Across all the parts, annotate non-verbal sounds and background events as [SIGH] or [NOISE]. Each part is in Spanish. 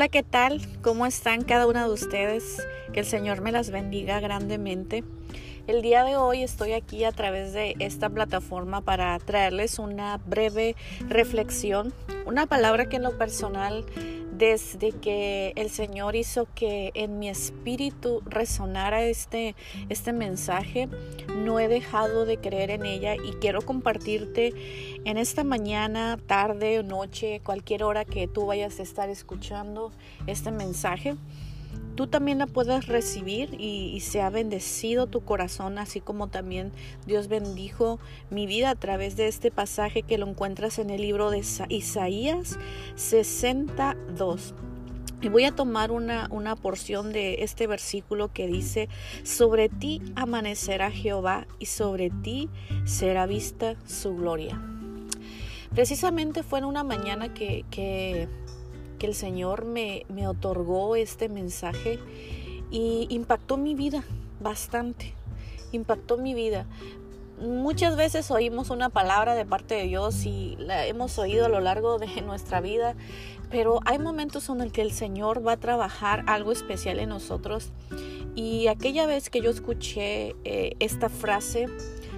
Hola, ¿qué tal? ¿Cómo están cada una de ustedes? Que el Señor me las bendiga grandemente. El día de hoy estoy aquí a través de esta plataforma para traerles una breve reflexión, una palabra que en lo personal desde que el Señor hizo que en mi espíritu resonara este, este mensaje, no he dejado de creer en ella y quiero compartirte en esta mañana, tarde, noche, cualquier hora que tú vayas a estar escuchando este mensaje tú también la puedes recibir y, se ha bendecido tu corazón, así como también Dios bendijo mi vida a través de este pasaje que lo encuentras en el libro de Isaías 62. Y voy a tomar una, una porción de este versículo que dice, sobre ti amanecerá Jehová y sobre ti será vista su gloria. Precisamente fue en una mañana que, que que el Señor me, me otorgó este mensaje y impactó mi vida bastante, impactó mi vida. Muchas veces oímos una palabra de parte de Dios y la hemos oído a lo largo de nuestra vida, pero hay momentos en el que el Señor va a trabajar algo especial en nosotros. Y aquella vez que yo escuché eh, esta frase,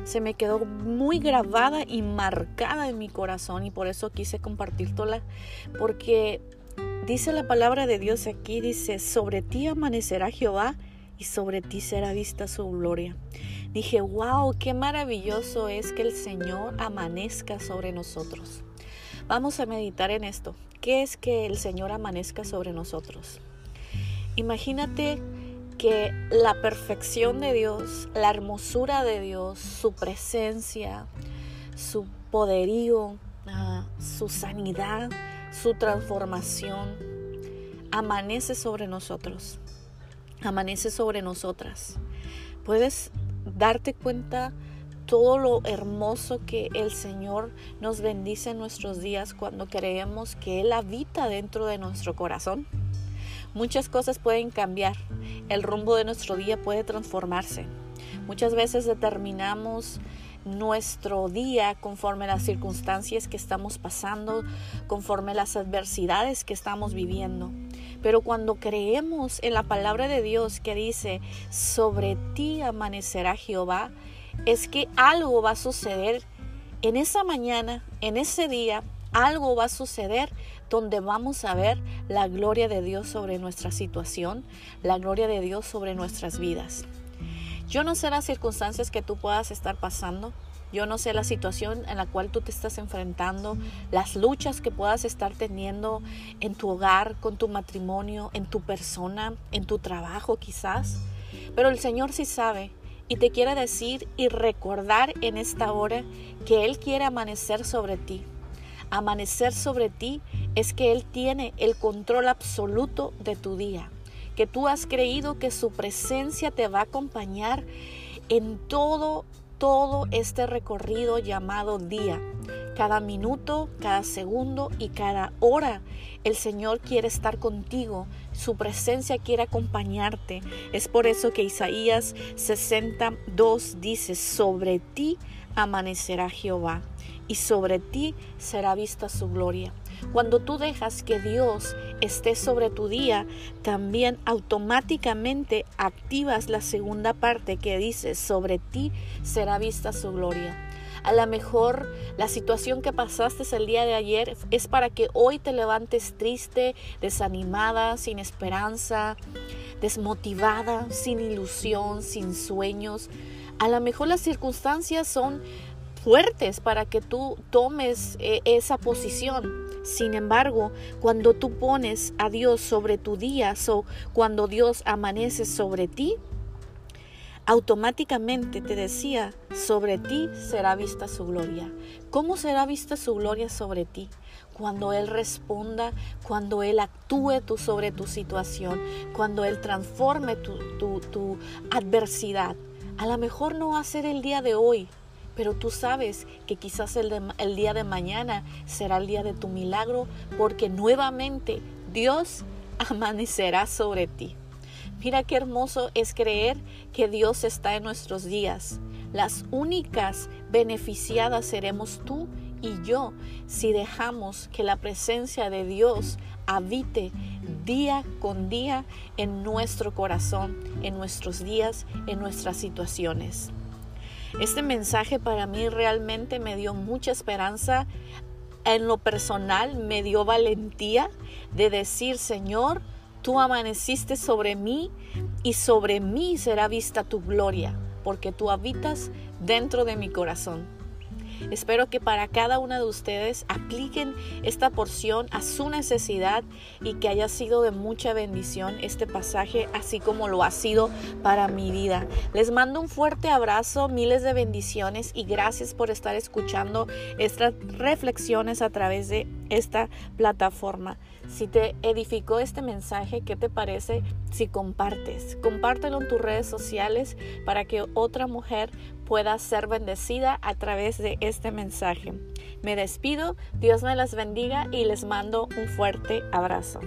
se me quedó muy grabada y marcada en mi corazón y por eso quise compartirla porque Dice la palabra de Dios aquí, dice, sobre ti amanecerá Jehová y sobre ti será vista su gloria. Dije, wow, qué maravilloso es que el Señor amanezca sobre nosotros. Vamos a meditar en esto. ¿Qué es que el Señor amanezca sobre nosotros? Imagínate que la perfección de Dios, la hermosura de Dios, su presencia, su poderío, ah, su sanidad, su transformación amanece sobre nosotros, amanece sobre nosotras. Puedes darte cuenta todo lo hermoso que el Señor nos bendice en nuestros días cuando creemos que Él habita dentro de nuestro corazón. Muchas cosas pueden cambiar, el rumbo de nuestro día puede transformarse. Muchas veces determinamos nuestro día conforme las circunstancias que estamos pasando, conforme las adversidades que estamos viviendo. Pero cuando creemos en la palabra de Dios que dice, sobre ti amanecerá Jehová, es que algo va a suceder en esa mañana, en ese día, algo va a suceder donde vamos a ver la gloria de Dios sobre nuestra situación, la gloria de Dios sobre nuestras vidas. Yo no sé las circunstancias que tú puedas estar pasando. Yo no sé la situación en la cual tú te estás enfrentando, las luchas que puedas estar teniendo en tu hogar, con tu matrimonio, en tu persona, en tu trabajo quizás. Pero el Señor sí sabe y te quiere decir y recordar en esta hora que Él quiere amanecer sobre ti. Amanecer sobre ti es que Él tiene el control absoluto de tu día que tú has creído que su presencia te va a acompañar en todo, todo este recorrido llamado día. Cada minuto, cada segundo y cada hora el Señor quiere estar contigo, su presencia quiere acompañarte. Es por eso que Isaías 62 dice, sobre ti amanecerá Jehová y sobre ti será vista su gloria. Cuando tú dejas que Dios esté sobre tu día, también automáticamente activas la segunda parte que dice, sobre ti será vista su gloria. A lo mejor la situación que pasaste el día de ayer es para que hoy te levantes triste, desanimada, sin esperanza, desmotivada, sin ilusión, sin sueños. A lo mejor las circunstancias son fuertes para que tú tomes eh, esa posición. Sin embargo, cuando tú pones a Dios sobre tu día, o cuando Dios amanece sobre ti, automáticamente te decía, sobre ti será vista su gloria. ¿Cómo será vista su gloria sobre ti? Cuando Él responda, cuando Él actúe tú sobre tu situación, cuando Él transforme tu adversidad. A lo mejor no va a ser el día de hoy, pero tú sabes que quizás el, el, día de mañana será el día de tu milagro porque nuevamente Dios [LAUGHS] amanecerá sobre ti. Mira qué hermoso es creer que Dios está en nuestros días. Las únicas beneficiadas seremos tú y yo si dejamos que la presencia de Dios habite día con día en nuestro corazón, en nuestros días, en nuestras situaciones. Este mensaje para mí realmente me dio mucha esperanza. En lo personal me dio valentía de decir, Señor, tú amaneciste sobre mí y sobre mí será vista tu gloria, porque tú habitas dentro de mi corazón. Espero que para cada una de ustedes apliquen esta porción a su necesidad y que haya sido de mucha bendición este pasaje, así como lo ha sido para mi vida. Les mando un fuerte abrazo, miles de bendiciones y gracias por estar escuchando estas reflexiones a través de esta plataforma. Si te edificó este mensaje, ¿qué te parece si compartes? Compártelo en tus redes sociales para que otra mujer pueda ser bendecida a través de este mensaje. Me despido, Dios me las bendiga y les mando un fuerte abrazo.